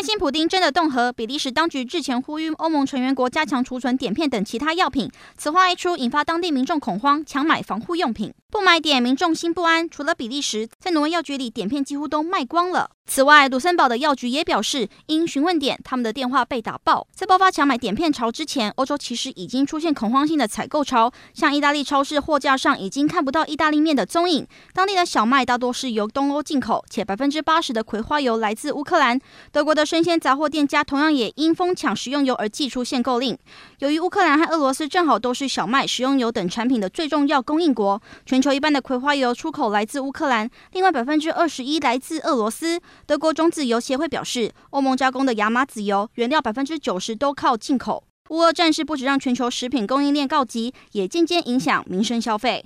担心普丁真的动核，比利时当局日前呼吁欧盟成员国加强储存碘片等其他药品。此话一出，引发当地民众恐慌，抢买防护用品。不买碘，民众心不安。除了比利时，在挪威药局里，碘片几乎都卖光了。此外，卢森堡的药局也表示，因询问碘，他们的电话被打爆。在爆发抢买碘片潮之前，欧洲其实已经出现恐慌性的采购潮，像意大利超市货架上已经看不到意大利面的踪影。当地的小麦大多是由东欧进口，且百分之八十的葵花油来自乌克兰。德国的生鲜杂货店家同样也因疯抢食用油而祭出限购令。由于乌克兰和俄罗斯正好都是小麦、食用油等产品的最重要供应国，全球一半的葵花油出口来自乌克兰，另外百分之二十一来自俄罗斯。德国种子油协会表示，欧盟加工的亚麻籽油原料百分之九十都靠进口。乌俄战事不止让全球食品供应链告急，也渐渐影响民生消费。